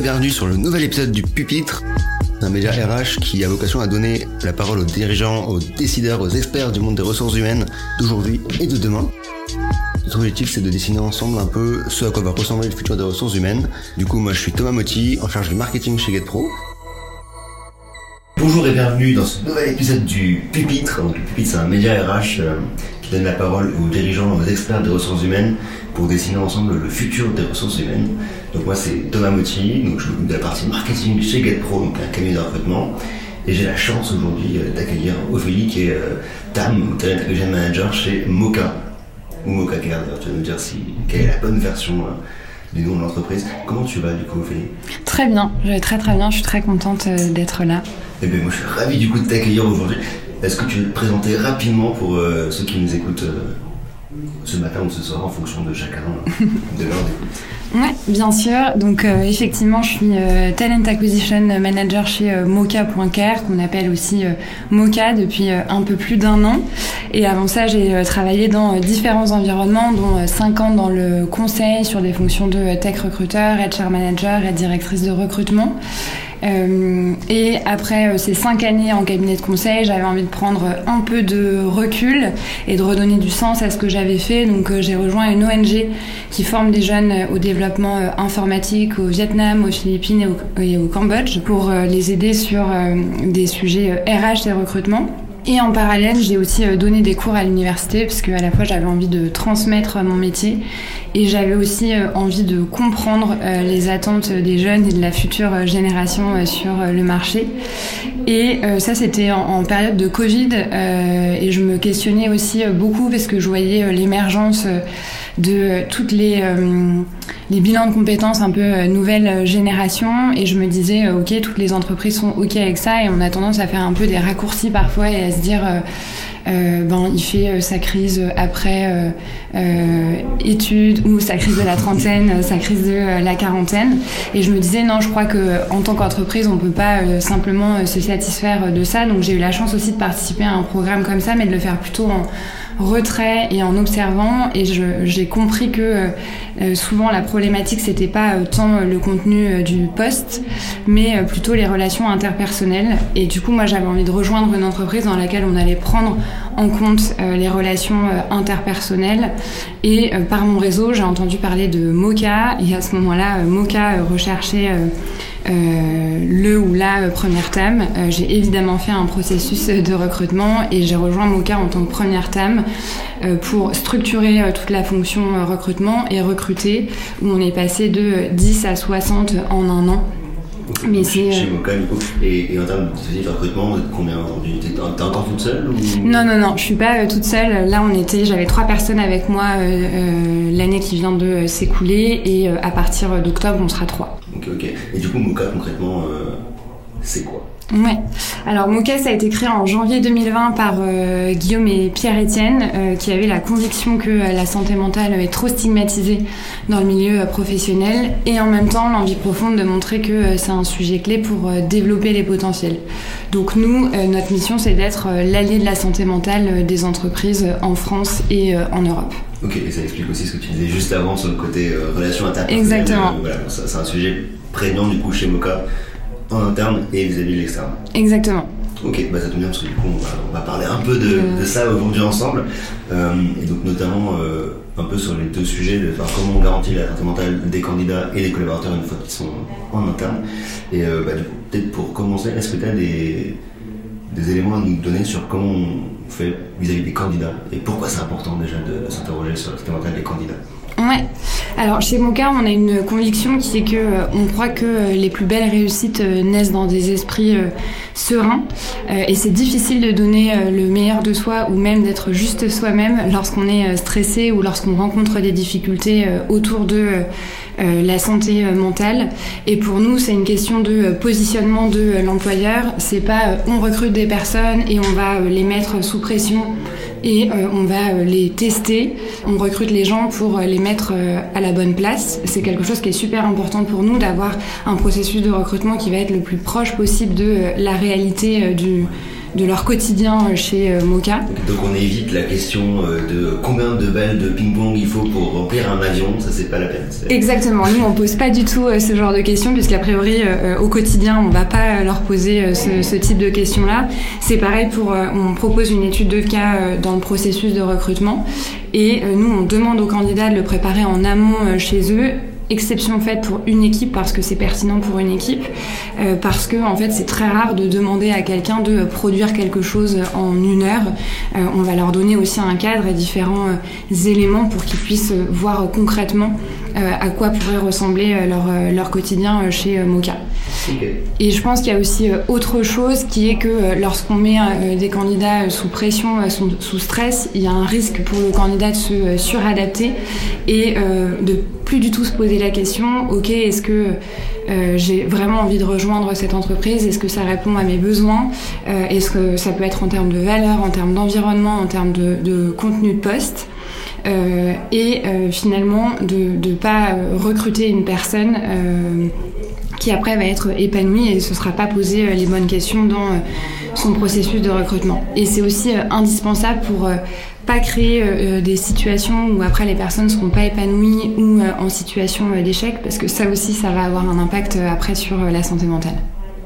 bienvenue sur le nouvel épisode du Pupitre, un média RH qui a vocation à donner la parole aux dirigeants, aux décideurs, aux experts du monde des ressources humaines d'aujourd'hui et de demain. Notre objectif, c'est de dessiner ensemble un peu ce à quoi va ressembler le futur des ressources humaines. Du coup, moi, je suis Thomas Motti, en charge du marketing chez GetPro. Bonjour et bienvenue dans ce nouvel épisode du Pupitre. Donc, le Pupitre, c'est un média RH qui donne la parole aux dirigeants, aux experts des ressources humaines pour dessiner ensemble le futur des ressources humaines. Donc, moi, c'est Thomas Motti, donc je m'occupe de la partie marketing chez GetPro, donc un cabinet de recrutement. Et j'ai la chance aujourd'hui euh, d'accueillir Ophélie, qui est euh, TAM, Talent Acquisition Manager chez Mocha. Ou Mocha Care, d'ailleurs, tu vas nous dire si, quelle est la bonne version euh, du nom de l'entreprise. Comment tu vas, du coup, Ophélie? Très bien, je vais très très bien, je suis très contente euh, d'être là. Eh bien, moi, je suis ravi du coup de t'accueillir aujourd'hui. Est-ce que tu veux te présenter rapidement pour euh, ceux qui nous écoutent euh, ce matin ou ce soir en fonction de chacun euh, de l'heure d'écoute Ouais, bien sûr. Donc effectivement, je suis Talent Acquisition Manager chez Mocha.care, qu'on appelle aussi Mocha depuis un peu plus d'un an. Et avant ça, j'ai travaillé dans différents environnements, dont 5 ans dans le conseil sur des fonctions de tech recruteur, HR manager et directrice de recrutement. Euh, et après euh, ces cinq années en cabinet de conseil, j'avais envie de prendre un peu de recul et de redonner du sens à ce que j'avais fait. Donc euh, j'ai rejoint une ONG qui forme des jeunes au développement informatique au Vietnam, aux Philippines et au, Cambodge pour les aider sur des sujets RH et recrutement. Et en parallèle, j'ai aussi euh, donné des cours à l'université parce que à la fois j'avais envie de transmettre euh, mon métier et j'avais aussi euh, envie de comprendre les attentes des jeunes et de la future génération sur le marché. Et ça, c'était en, période de Covid et je me questionnais aussi beaucoup parce que je voyais l'émergence de toutes les, bilans de compétences un peu nouvelle génération et je me disais ok toutes les entreprises sont ok avec ça et on a tendance à faire un peu des raccourcis parfois et à dire euh, euh, ben, il fait euh, sa crise après études ou sa crise de la trentaine, sa crise de la quarantaine. Et je me disais non, je crois que en tant qu'entreprise, on peut pas simplement se satisfaire de ça. Donc j'ai eu la chance aussi de participer à un programme comme ça, mais de le faire plutôt en retrait et en observant et j'ai compris que euh, euh, souvent la problématique c'était pas euh, tant euh, le contenu du poste mais plutôt les relations interpersonnelles. Et du coup moi j'avais envie de rejoindre une entreprise dans laquelle on allait prendre en compte les relations interpersonnelles. Et par mon réseau j'ai entendu parler de Mocha et à ce moment-là Mocha recherchait le ou la euh, première TAM. Euh, j'ai évidemment fait un processus euh, de recrutement et j'ai rejoint Mocha en tant que première TAM euh, pour structurer euh, toute la fonction euh, recrutement et recruter où on est passé de euh, 10 à 60 en un an. Mais c'est, chez euh, Mocha, du coup. Et, et en termes de recrutement, vous êtes combien aujourd'hui? T'es encore toute seule ou... Non, non, non, je suis pas euh, toute seule. Là, on était, j'avais trois personnes avec moi euh, euh, l'année qui vient de euh, s'écouler et euh, à partir d'octobre, on sera trois. Ok, ok. Et du coup, Mocha, concrètement, euh, c'est quoi? Ouais. Alors Mocha, ça a été créé en janvier 2020 par euh, Guillaume et Pierre-Étienne, euh, qui avaient la conviction que euh, la santé mentale est trop stigmatisée dans le milieu professionnel, et en même temps l'envie profonde de montrer que c'est un sujet clé pour développer les potentiels. Donc nous, notre mission, c'est d'être l'allié de la santé mentale des entreprises en France et en Europe. Ok, et ça explique aussi ce que tu disais juste avant sur le côté relation interpersonnelle. Exactement. Voilà, c'est un sujet prégnant du coup chez Mocha en interne et vis-à-vis de l'externe. Exactement. Ok, bah ça tombe bien parce que du coup on va, on va parler un peu de, Euh. de ça aujourd'hui ensemble Euh, et donc notamment euh, un peu sur les deux sujets, de, enfin, comment on garantit la santé mentale des candidats et des collaborateurs une fois qu'ils sont en interne. Et bah, du coup, peut-être pour commencer, est-ce que tu as des, des éléments à nous donner sur comment on fait vis-à-vis des candidats et pourquoi c'est important déjà de s'interroger sur la santé mentale des candidats? Ouais. Alors chez Mocha, on a une conviction qui est que euh, on croit que euh, les plus belles réussites euh, naissent dans des esprits sereins et c'est difficile de donner le meilleur de soi ou même d'être juste soi-même lorsqu'on est stressé ou lorsqu'on rencontre des difficultés autour de la santé mentale. Et pour nous, c'est une question de positionnement de l'employeur. C'est pas on recrute des personnes et on va les mettre sous pression et euh, on va euh, les tester. On recrute les gens pour euh, les mettre à la bonne place. C'est quelque chose qui est super important pour nous d'avoir un processus de recrutement qui va être le plus proche possible de la réalité du, de leur quotidien chez Moka. Donc on évite la question de combien de balles de ping-pong il faut pour remplir un avion, ça c'est pas la peine. Exactement, nous on pose pas du tout ce genre de questions puisqu'a priori au quotidien on va pas leur poser ce, ce, type de questions-là. C'est pareil pour, on propose une étude de cas dans le processus de recrutement et nous on demande aux candidats de le préparer en amont chez eux exception faite pour une équipe parce que c'est pertinent pour une équipe, euh, parce que en fait c'est très rare de demander à quelqu'un de produire quelque chose en une heure. Euh, on va leur donner aussi un cadre et différents euh, éléments pour qu'ils puissent voir concrètement à quoi pourrait ressembler leur, leur quotidien chez Et je pense qu'il y a aussi autre chose qui est que lorsqu'on met des candidats sous pression, sous stress, il y a un risque pour le candidat de se suradapter et de plus du tout se poser la question, ok, est-ce que euh, j'ai vraiment envie de rejoindre cette entreprise? Est-ce que ça répond à mes besoins? Euh, Est-ce que ça peut être en termes de valeur, en termes d'environnement, en termes de, contenu de poste? Euh, et finalement de ne pas recruter une personne qui après va être épanouie et ne se sera pas posé les bonnes questions dans son processus de recrutement. Et c'est aussi indispensable pour pas créer euh, euh, des situations où après les personnes ne seront pas épanouies ou euh, en situation d'échec, parce que ça aussi, ça va avoir un impact après sur la santé mentale.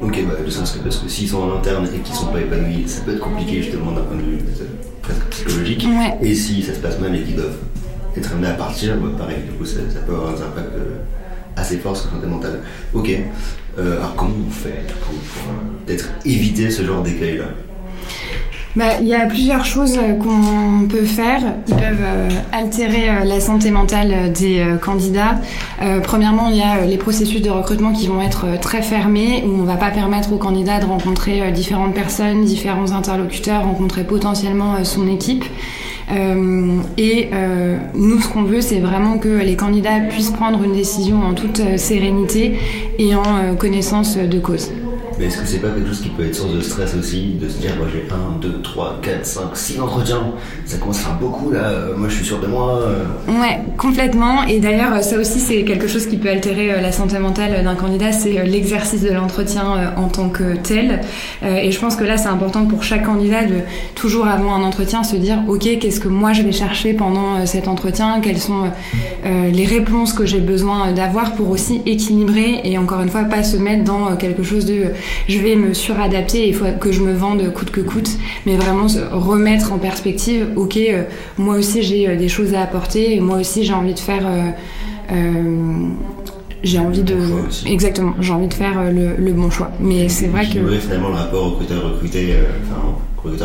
Ok, bah, sens que parce que s'ils sont en interne et qu'ils sont pas épanouis, ça peut être compliqué justement d'un point de vue presque psychologique. Et si ça se passe mal et qu'ils doivent être amenés à partir, bah, pareil, du coup, ça, peut avoir un impact assez fort sur la santé mentale. Ok, alors comment on fait pour, pour peut-être éviter ce genre d'écueil-là bah, il y a plusieurs choses euh, qu'on peut faire qui peuvent euh, altérer euh, la santé mentale des candidats. premièrement, il y a les processus de recrutement qui vont être très fermés, où on va pas permettre aux candidats de rencontrer différentes personnes, différents interlocuteurs, rencontrer potentiellement son équipe. Et nous, ce qu'on veut, c'est vraiment que les candidats puissent prendre une décision en toute sérénité et en connaissance de cause. Mais est-ce que c'est pas quelque chose qui peut être source de stress aussi, de se dire, moi j'ai 1, 2, 3, 4, 5, 6 entretiens, ça commence à faire beaucoup là, euh, moi je suis sûr de moi. Euh. Ouais, complètement. Et d'ailleurs, ça aussi c'est quelque chose qui peut altérer euh, la santé mentale d'un candidat, c'est l'exercice de l'entretien en tant que tel. Et je pense que là c'est important pour chaque candidat de toujours avant un entretien se dire, ok, qu'est-ce que moi je vais chercher pendant cet entretien, quelles sont les réponses que j'ai besoin d'avoir pour aussi équilibrer et encore une fois pas se mettre dans quelque chose de je vais me suradapter, il faut que je me vende coûte que coûte, mais vraiment remettre en perspective, ok, euh, moi aussi j'ai euh, des choses à apporter, et moi aussi j'ai envie de faire... Euh, j'ai envie de exactement j'ai envie de faire le, bon choix. Mais c'est vrai que finalement le rapport recruteur recruté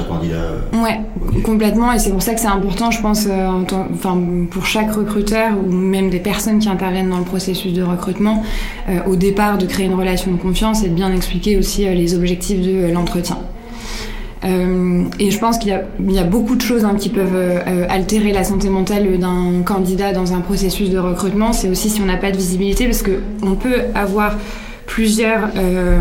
candidat Ouais, complètement. Et c'est pour ça que c'est important, je pense, enfin, pour chaque recruteur ou même des personnes qui interviennent dans le processus de recrutement, au départ, de créer une relation de confiance et de bien expliquer aussi les objectifs de l'entretien. Euh, et je pense qu'il y, y, a beaucoup de choses hein, qui peuvent euh, altérer la santé mentale d'un candidat dans un processus de recrutement. C'est aussi si on n'a pas de visibilité, parce qu'on peut avoir plusieurs euh,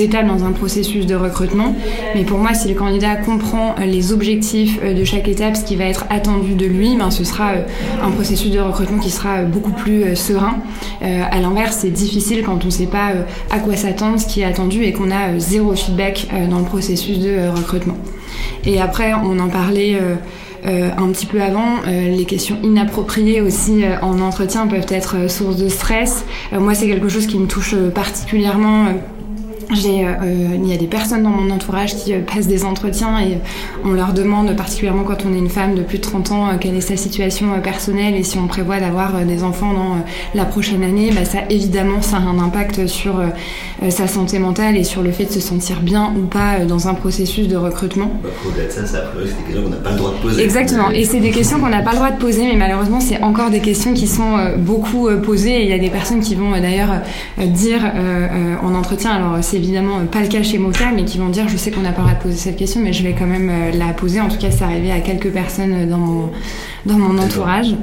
étapes dans un processus de recrutement. Mais pour moi, si le candidat comprend euh, les objectifs euh, de chaque étape, ce qui va être attendu de lui, ben, ce sera un processus de recrutement qui sera beaucoup plus serein. à l'inverse, c'est difficile quand on ne sait pas à quoi s'attendre, ce qui est attendu et qu'on a zéro feedback dans le processus de recrutement. Et après, on en parlait euh, un petit peu avant, euh, les questions inappropriées aussi euh, en entretien peuvent être source de stress. moi, c'est quelque chose qui me touche particulièrement j'ai, euh, il y a des personnes dans mon entourage qui euh, passent des entretiens et on leur demande, particulièrement quand on est une femme de plus de 30 ans, euh, quelle est sa situation personnelle et si on prévoit d'avoir des enfants dans la prochaine année, bah, ça évidemment ça a un impact sur sa santé mentale et sur le fait de se sentir bien ou pas dans un processus de recrutement. Bah, au-delà de ça, c'est des questions qu'on n'a pas le droit de poser. Exactement, et c'est des questions qu'on n'a pas le droit de poser, mais malheureusement c'est encore des questions qui sont beaucoup posées et il y a des personnes qui vont d'ailleurs dire en entretien, alors c'est évidemment pas le cas chez Moka, mais qui vont dire je sais qu'on n'a pas le droit de poser cette question, mais je vais quand même euh, la poser. En tout cas, c'est arrivé à quelques personnes dans mon, dans mon entourage.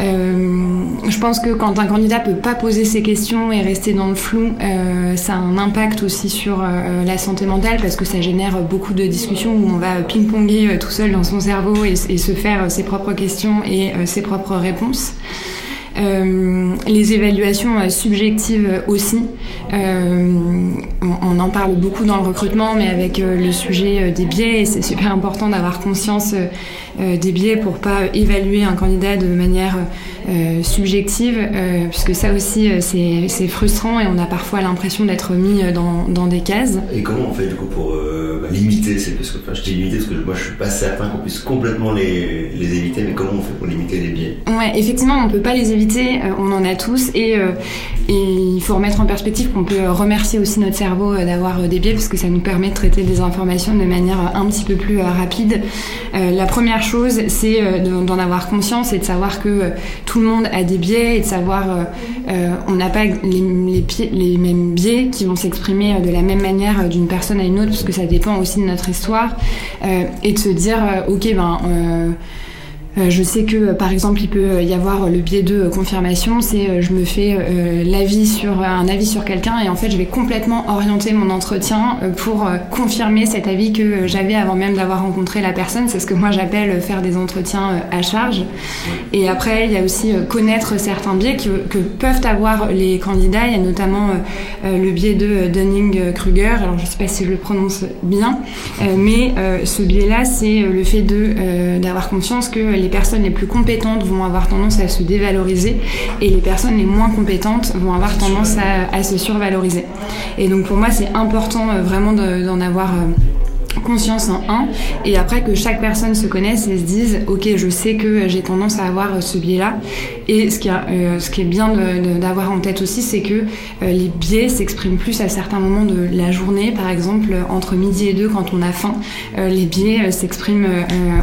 Euh, je pense que quand un candidat peut pas poser ses questions et rester dans le flou, euh, ça a un impact aussi sur la santé mentale parce que ça génère beaucoup de discussions où on va ping-ponger tout seul dans son cerveau et, et se faire ses propres questions et ses propres réponses. Les évaluations subjectives aussi. On, en parle beaucoup dans le recrutement, mais avec le sujet des biais, c'est super important d'avoir conscience des biais pour pas évaluer un candidat de manière subjective, puisque ça aussi c'est frustrant et on a parfois l'impression d'être mis dans, dans, des cases. Et comment on fait du coup pour limiter c'est parce que enfin, je t'ai limité parce que moi je suis pas certain qu'on puisse complètement les, les, éviter mais comment on fait pour limiter les biais ouais effectivement on peut pas les éviter euh, on en a tous et, euh, et il faut remettre en perspective qu'on peut remercier aussi notre cerveau euh, d'avoir des biais parce que ça nous permet de traiter des informations de manière un petit peu plus rapide la première chose c'est d'en avoir conscience et de savoir que tout le monde a des biais et de savoir on n'a pas les, les, mêmes biais qui vont s'exprimer de la même manière d'une personne à une autre parce que ça dépend aussi de notre histoire euh, et de se dire euh, ok ben euh, euh, je sais que euh, par exemple il peut y avoir le biais de confirmation, c'est euh, je me fais l'avis sur un avis sur quelqu'un et en fait je vais complètement orienter mon entretien pour confirmer cet avis que j'avais avant même d'avoir rencontré la personne. C'est ce que moi j'appelle faire des entretiens à charge. Et après il y a aussi connaître certains biais que, que peuvent avoir les candidats. Il y a notamment le biais de Dunning-Kruger. Alors je sais pas si je le prononce bien, mais ce biais-là c'est le fait de d'avoir conscience que les personnes les plus compétentes vont avoir tendance à se dévaloriser et les personnes les moins compétentes vont avoir tendance à, se survaloriser. Et donc pour moi, c'est important euh, vraiment d'en avoir euh, conscience en un. Et après que chaque personne se connaisse et se dise ok je sais que j'ai tendance à avoir ce biais là et ce qui, euh, ce qui est bien d'avoir en tête aussi c'est que euh, les biais s'expriment plus à certains moments de la journée. Par exemple entre midi et deux quand on a faim euh, les biais s'expriment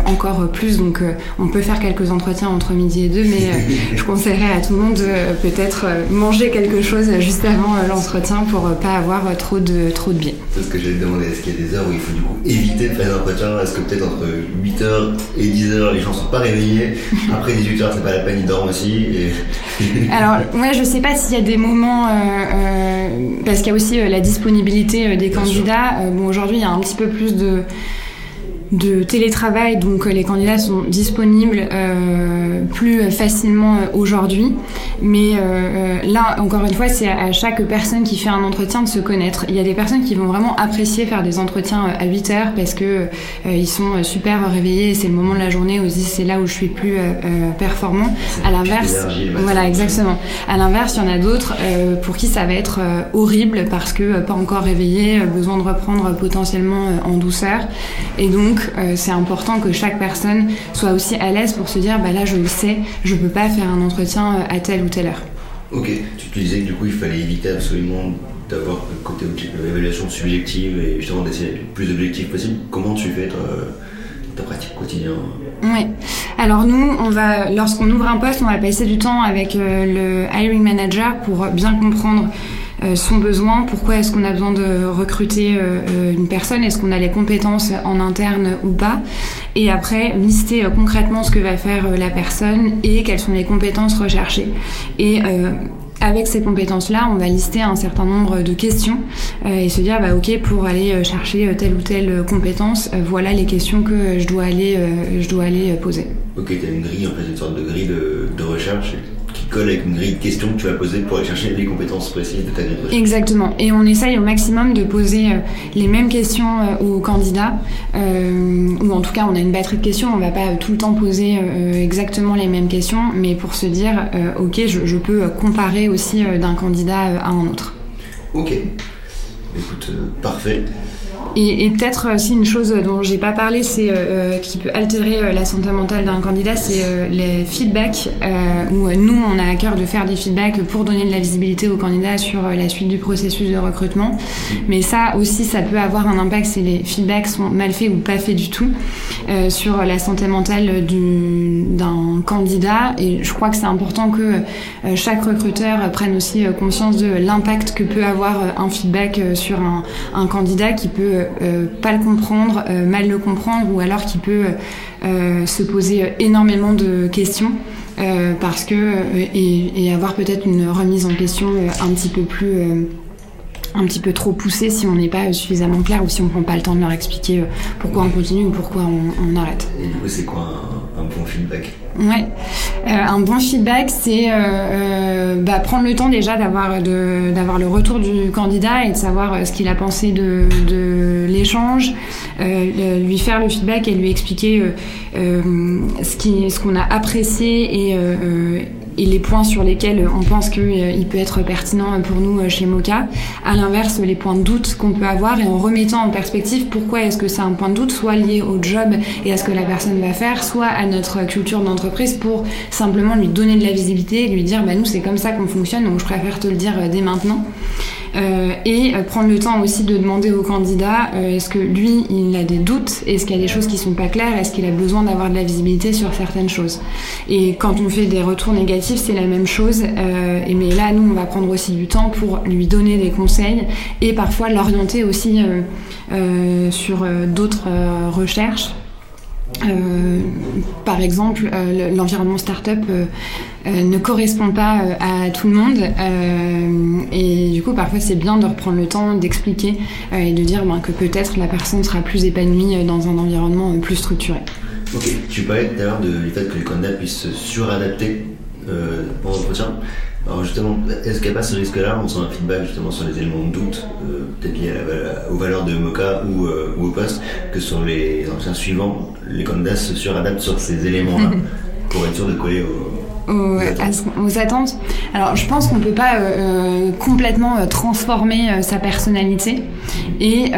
encore plus. Donc on peut faire quelques entretiens entre midi et deux mais je conseillerais à tout le monde de peut-être manger quelque chose juste avant l'entretien pour pas avoir trop de, trop de biais. C'est ce que j'allais demander. Est-ce qu'il y a des heures où il faut du coup éviter de faire des entretiens? Est-ce que peut-être entre 8h et 10h, les gens sont pas réveillés? Après 18h, c'est pas la peine, ils dorment aussi Alors, ouais, je sais pas s'il y a des moments... Euh, euh, parce qu'il y a aussi euh, la disponibilité des candidats. bon, aujourd'hui, il y a un petit peu plus de de télétravail, donc les candidats sont disponibles euh, plus facilement euh, aujourd'hui. Mais euh, là, encore une fois, c'est à chaque personne qui fait un entretien de se connaître. Il y a des personnes qui vont vraiment apprécier faire des entretiens à 8 heures parce que ils sont super réveillés. C'est le moment de la journée où ils disent c'est là où je suis plus performant. À l'inverse, voilà, exactement. À l'inverse, il y en a d'autres pour qui ça va être horrible parce que pas encore réveillé, besoin de reprendre potentiellement en douceur. Et donc donc, euh, c'est important que chaque personne soit aussi à l'aise pour se dire, bah là, je le sais, je peux pas faire un entretien euh, à telle ou telle heure. Ok, tu te disais que du coup, il fallait éviter absolument d'avoir le côté évaluation subjective et justement d'essayer le plus objectif possible. Comment tu fais ta pratique quotidienne? Oui. Alors nous, on va, lorsqu'on ouvre un poste, on va passer du temps avec euh, le hiring manager pour bien comprendre euh, son besoin, pourquoi est-ce qu'on a besoin de recruter euh, euh, une personne, est-ce qu'on a les compétences en interne ou pas, et après lister concrètement ce que va faire la personne et quelles sont les compétences recherchées. Et avec ces compétences-là, on va lister un certain nombre de questions et se dire, bah, ok, pour aller chercher telle ou telle compétence, voilà les questions que je dois aller, je dois aller poser. Ok, tu as une grille, en fait, une sorte de grille de, de recherche colle avec une grille de questions que tu vas poser pour aller chercher les compétences précises de ta grille Exactement. Et on essaye au maximum de poser euh, les mêmes questions euh, aux candidats, euh, ou en tout cas on a une batterie de questions, on va pas tout le temps poser exactement les mêmes questions, mais pour se dire, ok, je, je, peux comparer aussi d'un candidat à un autre. Ok. Écoute, parfait. Et, peut-être aussi une chose dont j'ai pas parlé, c'est euh, euh, qui peut altérer euh, la santé mentale d'un candidat, c'est les feedbacks. où nous, on a à cœur de faire des feedbacks pour donner de la visibilité aux candidats sur la suite du processus de recrutement. Mais ça aussi, ça peut avoir un impact si les feedbacks sont mal faits ou pas faits du tout sur la santé mentale d'un candidat. Et je crois que c'est important que chaque recruteur prenne aussi conscience de l'impact que peut avoir un feedback sur un, un candidat qui peut euh, pas le comprendre, euh, mal le comprendre, ou alors qui peut euh, se poser énormément de questions. parce que et, avoir peut-être une remise en question un petit peu plus un petit peu trop poussée si on n'est pas suffisamment clair ou si on prend pas le temps de leur expliquer pourquoi on continue ou pourquoi on, arrête. C'est quoi un, Ouais, un bon feedback, c'est bah, prendre le temps déjà d'avoir le retour du candidat et de savoir ce qu'il a pensé de, l'échange, lui faire le feedback et lui expliquer ce qu'on a apprécié et et les points sur lesquels on pense qu'il euh, peut être pertinent pour nous euh, chez Mocha. À l'inverse, les points de doute qu'on peut avoir et en remettant en perspective pourquoi est-ce que c'est un point de doute, soit lié au job et à ce que la personne va faire, soit à notre culture d'entreprise pour simplement lui donner de la visibilité et lui dire bah nous c'est comme ça qu'on fonctionne donc je préfère te le dire euh, dès maintenant. Euh, et euh, prendre le temps aussi de demander au candidat euh, est-ce que lui il a des doutes, est-ce qu'il y a des choses qui sont pas claires, est-ce qu'il a besoin d'avoir de la visibilité sur certaines choses? Et quand on fait des retours négatifs, c'est la même chose. mais là, nous, on va prendre aussi du temps pour lui donner des conseils et parfois l'orienter aussi sur d'autres recherches euh, par exemple, euh, l'environnement startup euh, ne correspond pas à tout le monde et du coup parfois c'est bien de reprendre le temps d'expliquer et de dire ben, que peut-être la personne sera plus épanouie dans un environnement plus structuré. Ok, tu parlais d'ailleurs du fait que les candidats puissent se suradapter pendant l'entretien. Alors justement, est-ce qu'il n'y a pas ce risque-là On sent un feedback justement sur les éléments de doute, euh, peut-être liés aux valeurs de Mocha ou, euh, ou, au poste, que sur les anciens suivants, les candidats se suradaptent sur ces éléments-là pour être sûr de coller aux, attentes. Alors, je pense qu'on ne peut pas euh, complètement transformer sa personnalité et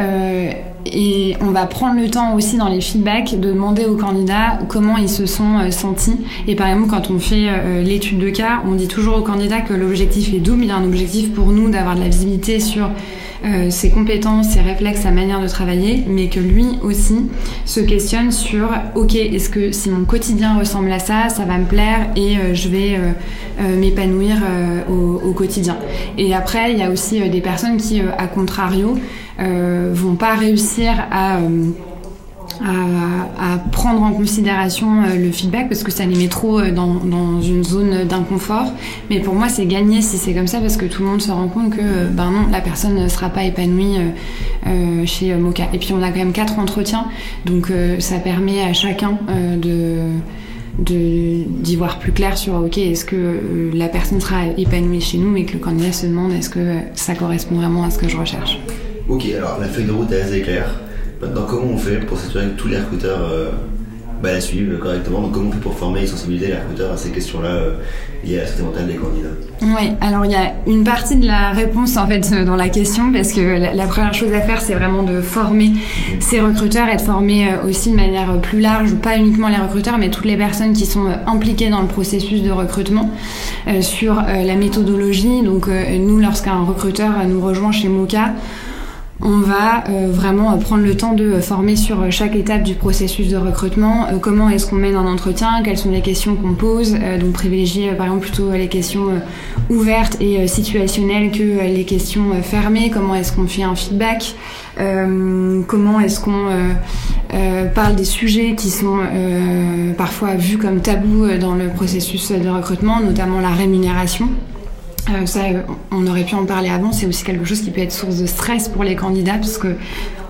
et on va prendre le temps aussi dans les feedbacks de demander aux candidats comment ils se sont euh, sentis. Et par exemple, quand on fait euh, l'étude de cas, on dit toujours aux candidats que l'objectif est double. Il y a un objectif pour nous d'avoir de la visibilité sur euh, ses compétences, ses réflexes, sa manière de travailler, mais que lui aussi se questionne sur ok, est-ce que si mon quotidien ressemble à ça, ça va me plaire et je vais m'épanouir au, au, quotidien. Et après, il y a aussi des personnes qui, à contrario, euh, vont pas réussir à, euh, à, prendre en considération euh, le feedback parce que ça les met trop dans, dans une zone d'inconfort. Mais pour moi, c'est gagné si c'est comme ça parce que tout le monde se rend compte que ben non, la personne ne sera pas épanouie chez Mocha. Et puis on a quand même quatre entretiens, donc ça permet à chacun de d'y voir plus clair sur ok est-ce que la personne sera épanouie chez nous et que le candidat se demande est-ce que ça correspond vraiment à ce que je recherche? Ok, alors la feuille de route est assez claire. Maintenant, comment on fait pour s'assurer que tous les recruteurs euh, bah, la suivent correctement Donc, comment on fait pour former et sensibiliser les recruteurs à ces questions-là euh, liées à la santé mentale des candidats Oui, alors il y a une partie de la réponse en fait dans la question parce que la, première chose à faire, c'est vraiment de former ces recruteurs et de former euh, aussi de manière plus large, pas uniquement les recruteurs, mais toutes les personnes qui sont impliquées dans le processus de recrutement sur la méthodologie. Donc, nous, lorsqu'un recruteur nous rejoint chez Mocha, on va euh, vraiment prendre le temps de former sur chaque étape du processus de recrutement, euh, comment est-ce qu'on mène un entretien, quelles sont les questions qu'on pose, euh, donc privilégier par exemple plutôt les questions ouvertes et situationnelles que les questions fermées, comment est-ce qu'on fait un feedback, comment est-ce qu'on parle des sujets qui sont parfois vus comme tabous dans le processus de recrutement, notamment la rémunération? Euh, ça, euh, on aurait pu en parler avant. C'est aussi quelque chose qui peut être source de stress pour les candidats parce que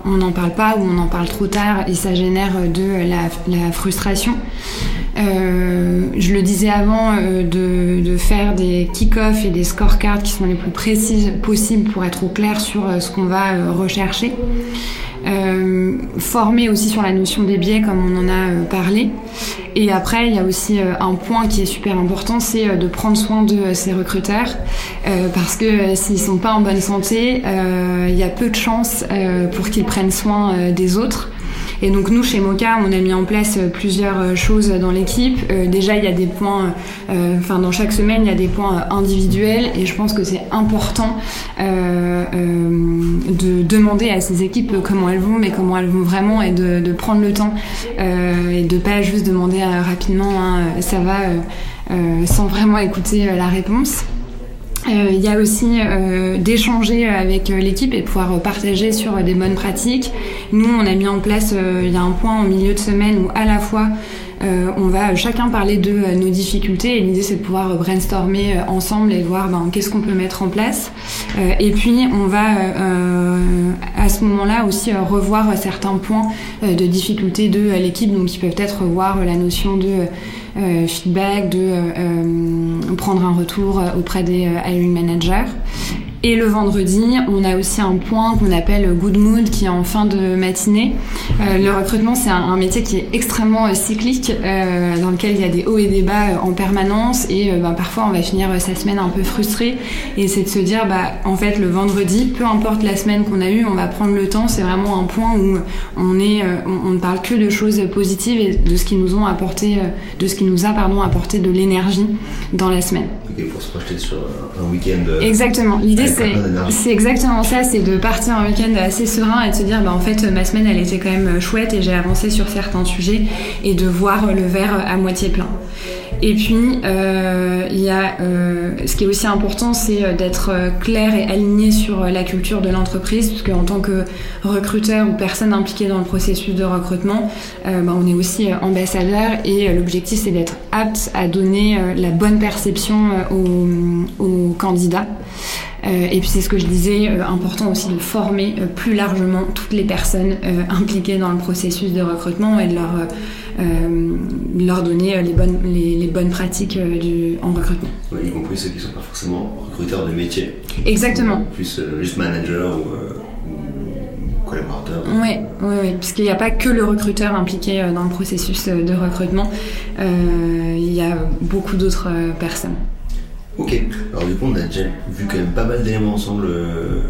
on n'en parle pas ou on en parle trop tard et ça génère de la, frustration. Euh, je le disais avant, de, de, faire des kick-offs et des scorecards qui sont les plus précises possibles pour être au clair sur ce qu'on va rechercher. Euh, former aussi sur la notion des biais comme on en a euh, parlé. Et après, il y a aussi euh, un point qui est super important, c'est de prendre soin de ces recruteurs parce que s'ils sont pas en bonne santé, il y a peu de chances pour qu'ils prennent soin des autres. Et donc nous, chez Mocha, on a mis en place euh, plusieurs euh, choses dans l'équipe. Euh, déjà, il y a des points, enfin dans chaque semaine, il y a des points individuels et je pense que c'est important de demander à ces équipes comment elles vont, mais comment elles vont vraiment et de, prendre le temps et de pas juste demander rapidement hein, ça va sans vraiment écouter la réponse. Euh, il y a aussi euh, d'échanger avec euh, l'équipe et de pouvoir partager sur des bonnes pratiques. Nous, on a mis en place, il y a un point en milieu de semaine où à la fois on va chacun parler de nos difficultés et l'idée c'est de pouvoir brainstormer ensemble et voir ben, qu'est-ce qu'on peut mettre en place. et puis on va à ce moment-là aussi revoir certains points de difficulté de l'équipe, donc qui peuvent être voir la notion de feedback, de prendre un retour auprès des hiring managers. Et le vendredi, on a aussi un point qu'on appelle Good Mood qui est en fin de matinée. Euh, le recrutement, c'est un, métier qui est extrêmement euh, cyclique, euh, dans lequel il y a des hauts et des bas en permanence. Et bah, parfois, on va finir sa semaine un peu frustré. Et c'est de se dire, bah, en fait, le vendredi, peu importe la semaine qu'on a eue, on va prendre le temps. C'est vraiment un point où on est, on, ne parle que de choses positives et de ce qui nous ont apporté, de ce qui nous a pardon apporté de l'énergie dans la semaine. Pour se projeter sur un week-end. Exactement. L'idée c'est exactement ça, c'est de partir un week-end assez serein et de se dire, bah, en fait, ma semaine, elle était quand même chouette et j'ai avancé sur certains sujets et de voir le verre à moitié plein. Et puis, euh, il y a, euh, ce qui est aussi important, c'est euh, d'être clair et aligné sur la culture de l'entreprise, parce qu'en tant que recruteur ou personne impliquée dans le processus de recrutement, bah, on est aussi ambassadeur et l'objectif, c'est d'être apte à donner la bonne perception aux, aux candidats. Et puis c'est ce que je disais, important aussi de former plus largement toutes les personnes impliquées dans le processus de recrutement et de leur euh, leur donner euh, les bonnes, les, bonnes pratiques euh, du, en recrutement. y compris ceux qui ne sont pas forcément recruteurs de métier. Exactement. Plus juste manager ou, collaborateur. Oui, oui, oui, puisqu'il n'y a pas que le recruteur impliqué dans le processus de recrutement, il y a beaucoup d'autres personnes. Ok, alors du coup on a déjà vu quand même pas mal d'éléments ensemble,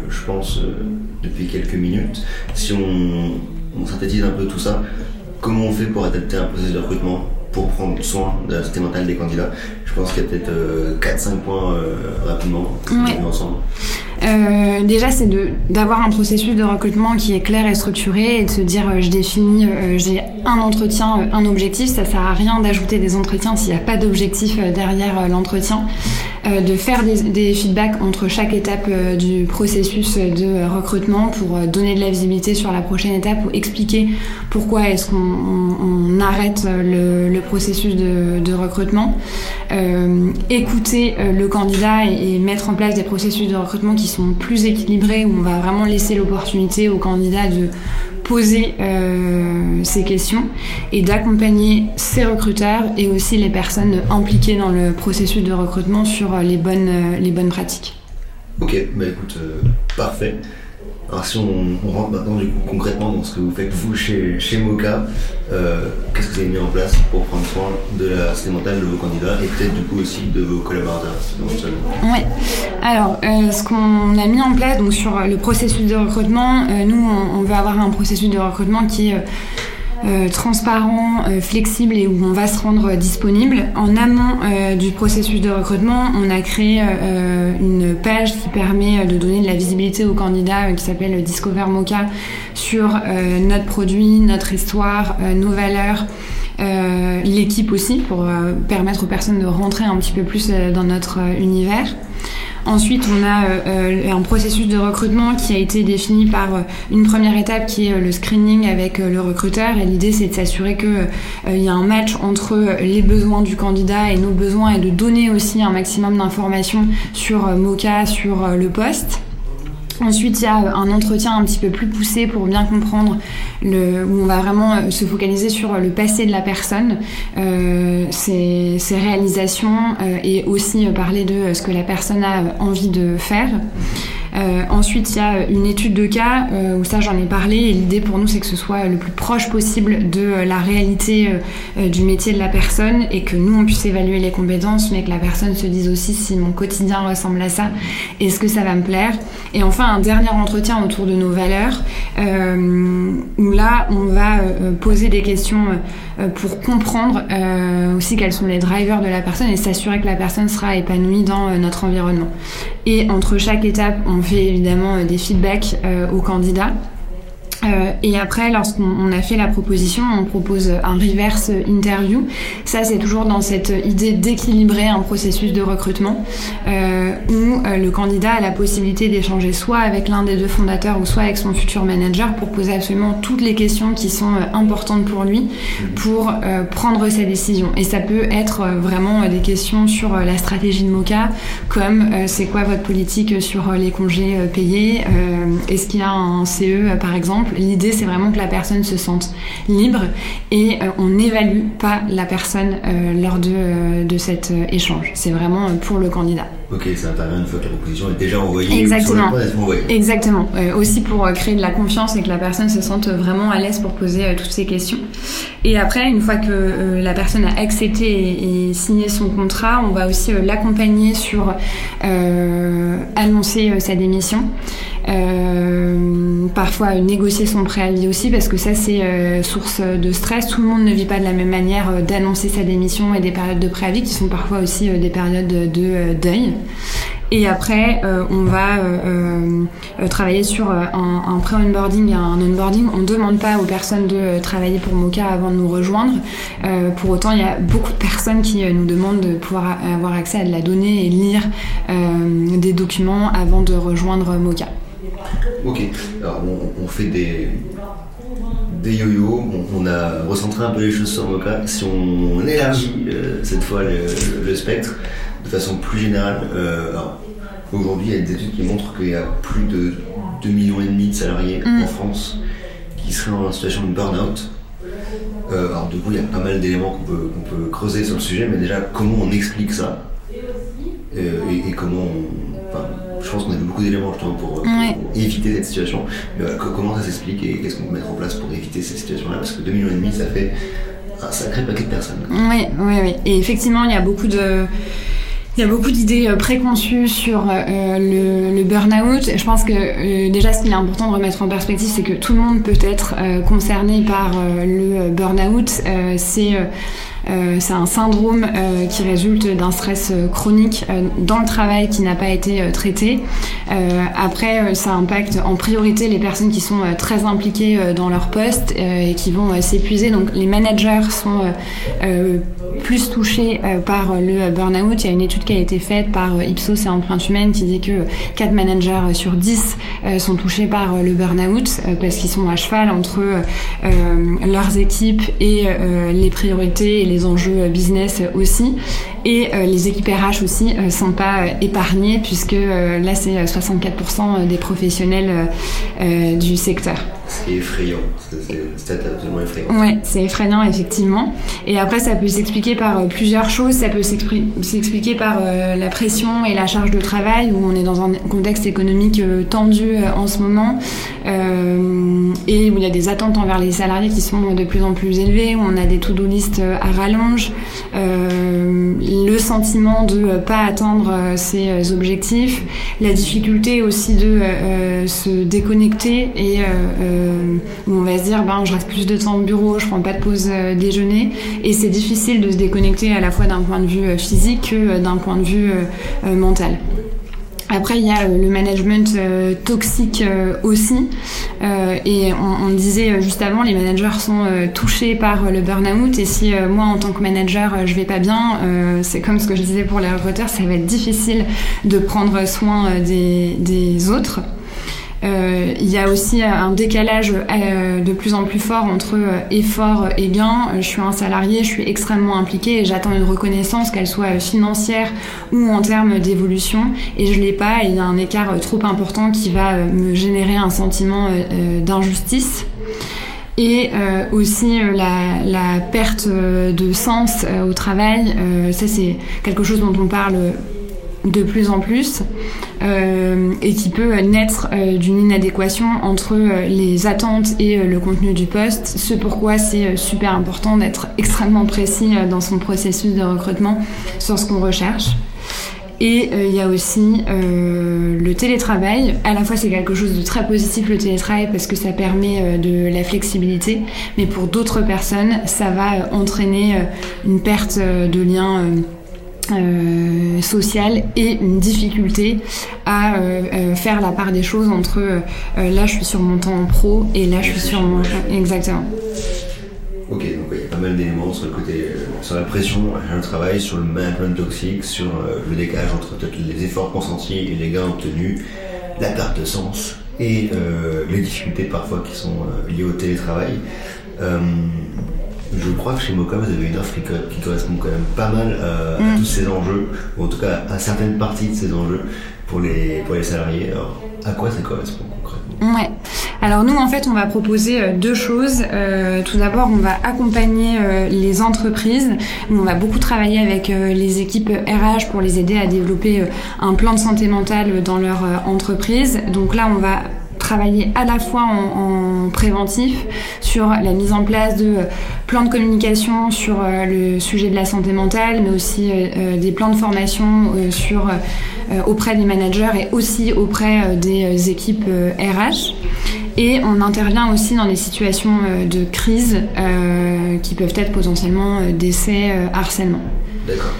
je pense, depuis quelques minutes. Si on, on synthétise un peu tout ça, comment on fait pour adapter un processus de recrutement pour prendre soin de la santé mentale des candidats? Je pense qu'il y a peut-être 4-5 euh, points euh, rapidement ensemble. Euh, déjà, c'est d'avoir un processus de recrutement qui est clair et structuré et de se dire je définis, j'ai un entretien, un objectif. Ça sert à rien d'ajouter des entretiens s'il n'y a pas d'objectif derrière l'entretien. Euh, de faire des, feedbacks entre chaque étape euh, du processus de recrutement pour euh, donner de la visibilité sur la prochaine étape ou expliquer pourquoi est-ce qu'on arrête le, processus de, recrutement. écouter le candidat et, mettre en place des processus de recrutement qui sont plus équilibrés où on va vraiment laisser l'opportunité au candidat de poser euh, ces questions et d'accompagner ces recruteurs et aussi les personnes impliquées dans le processus de recrutement sur les bonnes, euh, les bonnes pratiques. Ok, bah écoute, euh, parfait. Alors si on, rentre maintenant du coup concrètement dans ce que vous faites vous chez, chez Mocha, euh, qu'est-ce que vous avez mis en place pour prendre soin de la santé mentale de vos candidats et peut-être du coup aussi de vos collaborateurs Oui. Alors euh, ce qu'on a mis en place donc sur le processus de recrutement, euh, nous on, on, veut avoir un processus de recrutement qui euh, transparent, euh, flexible et où on va se rendre disponible. En amont euh, du processus de recrutement, on a créé une page qui permet de donner de la visibilité aux candidats qui s'appelle Discover Mocha sur notre produit, notre histoire, nos valeurs. l'équipe aussi pour permettre aux personnes de rentrer un petit peu plus dans notre univers. Ensuite, on a euh, euh, un processus de recrutement qui a été défini par euh, une première étape qui est le screening avec le recruteur. Et l'idée, c'est de s'assurer qu'il y a un match entre les besoins du candidat et nos besoins et de donner aussi un maximum d'informations sur Mocha, sur le poste. Ensuite, il y a un entretien un petit peu plus poussé pour bien comprendre le, où on va vraiment euh, se focaliser sur le passé de la personne, euh, ses, ses, réalisations euh, et aussi parler de ce que la personne a envie de faire. Euh, ensuite, il y a une étude de cas euh, où ça j'en ai parlé et l'idée pour nous c'est que ce soit le plus proche possible de euh, la réalité du métier de la personne et que nous on puisse évaluer les compétences mais que la personne se dise aussi si mon quotidien ressemble à ça, est-ce que ça va me plaire Et enfin un dernier entretien autour de nos valeurs où là on va poser des questions pour comprendre aussi quels sont les drivers de la personne et s'assurer que la personne sera épanouie dans notre environnement. Et entre chaque étape, on fait évidemment euh, des feedbacks euh, aux candidats. Euh, et après, lorsqu'on a fait la proposition, on propose un reverse interview. Ça, c'est toujours dans cette idée d'équilibrer un processus de recrutement euh, où euh, le candidat a la possibilité d'échanger soit avec l'un des deux fondateurs ou soit avec son futur manager pour poser absolument toutes les questions qui sont importantes pour lui pour prendre sa décision. Et ça peut être vraiment des questions sur la stratégie de Mocha, comme c'est quoi votre politique sur les congés payés, est-ce qu'il y a un CE par exemple L'idée, c'est vraiment que la personne se sente libre et euh, on n'évalue pas la personne euh, lors de, euh, de cet échange. C'est vraiment pour le candidat. Ok, ça intervient une fois que la proposition est déjà envoyée. Exactement. Exactement. aussi pour créer de la confiance et que la personne se sente vraiment à l'aise pour poser toutes ces questions. Et après, une fois que la personne a accepté et, et, signé son contrat, on va aussi l'accompagner sur annoncer sa démission. Euh, parfois négocier son préavis aussi parce que ça c'est euh, source de stress. Tout le monde ne vit pas de la même manière euh, d'annoncer sa démission et des périodes de préavis qui sont parfois aussi des périodes de, deuil. Et après, on va travailler sur un, pré-onboarding et un onboarding. On ne demande pas aux personnes de travailler pour Mocha avant de nous rejoindre. pour autant, il y a beaucoup de personnes qui nous demandent de pouvoir avoir accès à de la donnée et lire des documents avant de rejoindre Mocha. Ok, alors on, fait des, des yo-yo, on, a recentré un peu les choses sur Mocha. Si on, élargit euh, cette fois le, spectre de façon plus générale, euh, aujourd'hui il y a des études qui montrent qu'il y a plus de 2 millions et demi de salariés mm. en France qui seraient en situation de burn-out. Euh, alors du coup il y a pas mal d'éléments qu'on peut, peut, creuser sur le sujet, mais déjà comment on explique ça et, comment on je pense qu'on a beaucoup d'éléments pour, éviter cette situation. Mais comment ça s'explique et qu'est-ce qu'on peut mettre en place pour éviter cette situation-là Parce que 2 millions et demi, ça fait un sacré paquet de personnes. Oui, oui, oui. Et effectivement, il y a beaucoup de. Il y a beaucoup d'idées euh, préconçues sur euh, le, burn-out. Je pense que euh, déjà, ce qu'il est important de remettre en perspective, c'est que tout le monde peut être concerné par le burn-out. c'est c'est un syndrome euh, qui résulte d'un stress euh, chronique dans le travail qui n'a pas été traité. après, ça impacte en priorité les personnes qui sont très impliquées dans leur poste et qui vont s'épuiser. Donc les managers sont plus touchés par le burn-out. Il y a une étude qui a été faite par Ipsos et Empreinte Humaine qui dit que 4 managers sur 10 sont touchés par le burn-out parce qu'ils sont à cheval entre leurs équipes et les priorités et les enjeux business aussi. Et euh, les équipes RH aussi euh, sont pas euh, épargnées puisque là c'est 64% des professionnels du secteur. C'est effrayant, c'est absolument effrayant. Ouais, c'est effrayant effectivement. Et après ça peut s'expliquer par plusieurs choses. Ça peut s'expliquer par la pression et la charge de travail où on est dans un contexte économique tendu en ce moment et où il y a des attentes envers les salariés qui sont de plus en plus élevées, où on a des to-do list à rallonge le sentiment de ne pas atteindre ses euh, objectifs, la difficulté aussi de euh, se déconnecter et euh, on va se dire ben je reste plus de temps au bureau, je prends pas de pause déjeuner et c'est difficile de se déconnecter à la fois d'un point de vue physique que d'un point de vue mental. Après, il y a euh, le management euh, toxique euh, aussi. et on, disait juste avant, les managers sont touchés par le burn-out. Et si moi, en tant que manager, je vais pas bien, c'est comme ce que je disais pour les recruteurs, ça va être difficile de prendre soin des, des autres. Euh, il y a aussi un décalage euh, de plus en plus fort entre euh, effort et gain. Je suis un salarié, je suis extrêmement impliqué et j'attends une reconnaissance, qu'elle soit financière ou en termes d'évolution, et je l'ai pas. Il y a un écart trop important qui va me générer un sentiment d'injustice et aussi la, perte de sens au travail. ça, c'est quelque chose dont on parle de plus en plus euh, et qui peut naître euh, d'une inadéquation entre euh, les attentes et le contenu du poste, ce pourquoi c'est super important d'être extrêmement précis dans son processus de recrutement sur ce qu'on recherche. Et il y a aussi le télétravail. À la fois, c'est quelque chose de très positif, le télétravail, parce que ça permet de la flexibilité. Mais pour d'autres personnes, ça va entraîner une perte de lien euh, sociale et une difficulté à euh, euh, faire la part des choses entre là je suis sur mon temps en pro et là je suis sur mon exactement. Ok, donc il y a pas mal d'éléments sur le côté, sur la pression le travail, sur le management toxique, sur le décalage entre les efforts consentis et les gains obtenus, la perte de sens et les difficultés parfois qui sont liées au télétravail. Je crois que chez Mocha, vous avez une offre qui, correspond quand même pas mal euh, à, mm. tous ces enjeux, ou en tout cas à certaines parties de ces enjeux pour les, pour les salariés. Alors, à quoi ça correspond concrètement? Ouais. Alors nous, en fait, on va proposer euh, deux choses. Euh, tout d'abord, on va accompagner les entreprises. On va beaucoup travailler avec les équipes RH pour les aider à développer un plan de santé mentale dans leur entreprise. Donc là, on va travailler à la fois en, préventif sur la mise en place de euh, plans de communication sur euh, le sujet de la santé mentale, mais aussi euh, des plans de formation auprès des managers et aussi auprès des équipes RH. Et on intervient aussi dans des situations de crise qui peuvent être potentiellement d'essais harcèlement. D'accord.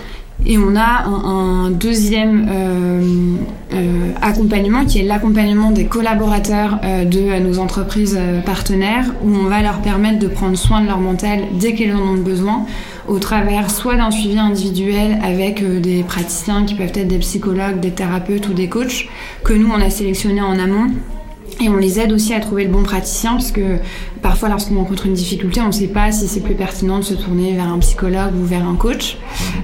Et on a un, deuxième euh, euh, accompagnement qui est l'accompagnement des collaborateurs euh, de nos entreprises partenaires où on va leur permettre de prendre soin de leur mental dès qu'ils en ont besoin au travers soit d'un suivi individuel avec des praticiens qui peuvent être des psychologues, des thérapeutes ou des coachs que nous on a sélectionnés en amont et on les aide aussi à trouver le bon praticien, parce que parfois, lorsqu'on rencontre une difficulté, on ne sait pas si c'est plus pertinent de se tourner vers un psychologue ou vers un coach.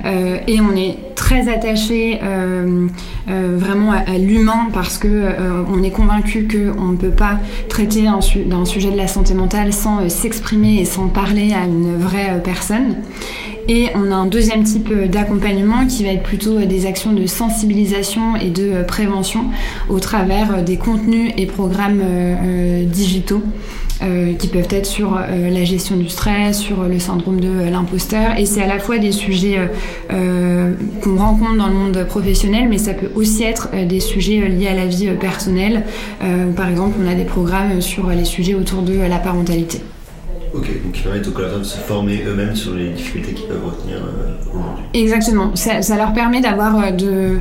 Euh, et on est très attaché euh, euh, vraiment à, l'humain, parce que on est convaincu qu'on ne peut pas traiter d'un sujet de la santé mentale sans s'exprimer et sans parler à une vraie personne. Et on a un deuxième type euh, d'accompagnement qui va être plutôt euh, des actions de sensibilisation et de euh, prévention au travers des contenus et programmes digitaux. qui peuvent être sur la gestion du stress, sur le syndrome de l'imposteur. Et c'est à la fois des sujets qu'on rencontre dans le monde professionnel, mais ça peut aussi être des sujets liés à la vie personnelle. par exemple, on a des programmes sur les sujets autour de la parentalité. Ok, donc qui permettent aux collaborateurs de se former eux-mêmes sur les difficultés qu'ils peuvent retenir euh, aujourd'hui. Exactement, ça, leur permet d'avoir euh, de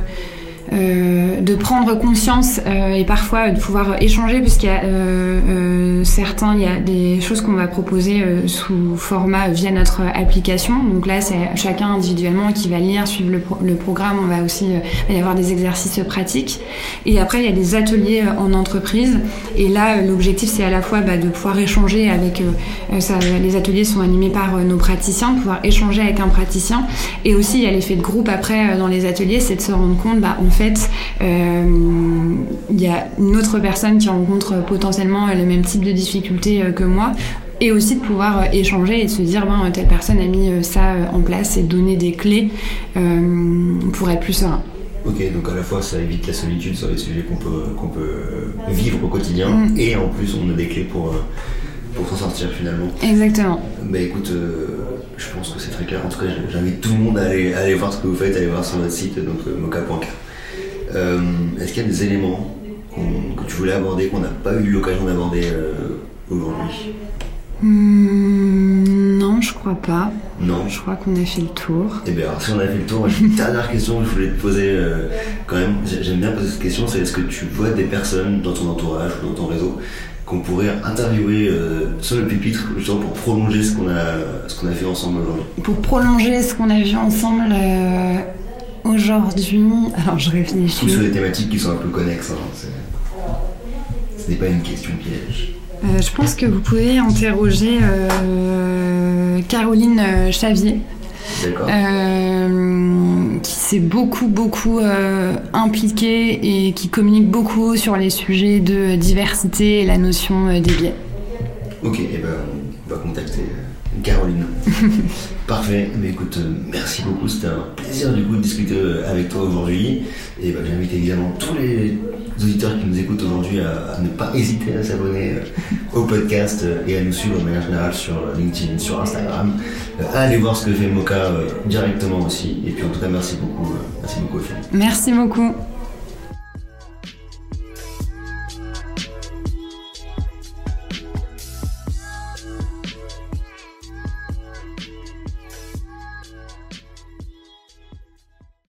euh, de prendre conscience euh, et parfois de pouvoir échanger puisqu'il y a euh, certains, il y a des choses qu'on va proposer sous format via notre application. Donc là, c'est chacun individuellement qui va lire, suivre le, programme. On va aussi y avoir des exercices pratiques. Et après, il y a des ateliers en entreprise. Et là, l'objectif, c'est à la fois bah, de pouvoir échanger avec. Les ateliers sont animés par nos praticiens, de pouvoir échanger avec un praticien. Et aussi, il y a l'effet de groupe après dans les ateliers, c'est de se rendre compte, bah, en fait, euh, il y a une autre personne qui rencontre potentiellement le même type de difficultés euh, que moi et aussi de pouvoir euh, échanger et de se dire ben, telle personne a mis ça en place et donner des clés pour être plus serein. Ok, donc à la fois ça évite la solitude sur les sujets qu'on peut, qu'on peut vivre au quotidien mm. et en plus on a des clés pour, pour s'en sortir finalement. Exactement. Bah écoute, je pense que c'est très clair. En tout cas, j'invite tout le monde à aller, aller voir ce que vous faites, à aller voir sur notre site, donc moka.car. Euh, est-ce qu'il y a des éléments que tu voulais aborder, qu'on n'a pas eu l'occasion d'aborder euh, aujourd'hui hmm, Non, je crois pas. Non. Je crois qu'on a fait le tour. Eh bien, si on a fait le tour, j'ai une dernière question que je voulais te poser euh, quand même. J'aime bien poser cette question c'est est-ce que tu vois des personnes dans ton entourage ou dans ton réseau qu'on pourrait interviewer sur le pupitre justement pour prolonger ce qu'on a, ce qu'on a fait ensemble aujourd'hui? Pour prolonger ce qu'on a vu ensemble, Aujourd'hui, alors je réfléchis. Ou sur des thématiques qui sont un peu connexes. Hein, ce n'est pas une question piège. Euh, je pense que vous pouvez interroger euh, Caroline euh, Chavier. qui s'est beaucoup beaucoup impliquée et qui communique beaucoup sur les sujets de diversité et la notion des biais. Ok, et eh ben on va contacter Caroline. Parfait, mais écoute, euh, merci beaucoup, c'était un plaisir du coup de discuter euh, avec toi aujourd'hui. Et bah, j'invite évidemment tous les auditeurs qui nous écoutent aujourd'hui à, ne pas hésiter à s'abonner euh, au podcast et à nous suivre de manière générale sur LinkedIn, sur Instagram, à aller voir ce que fait Moka directement aussi. Et puis en tout cas, merci beaucoup, merci beaucoup Merci beaucoup.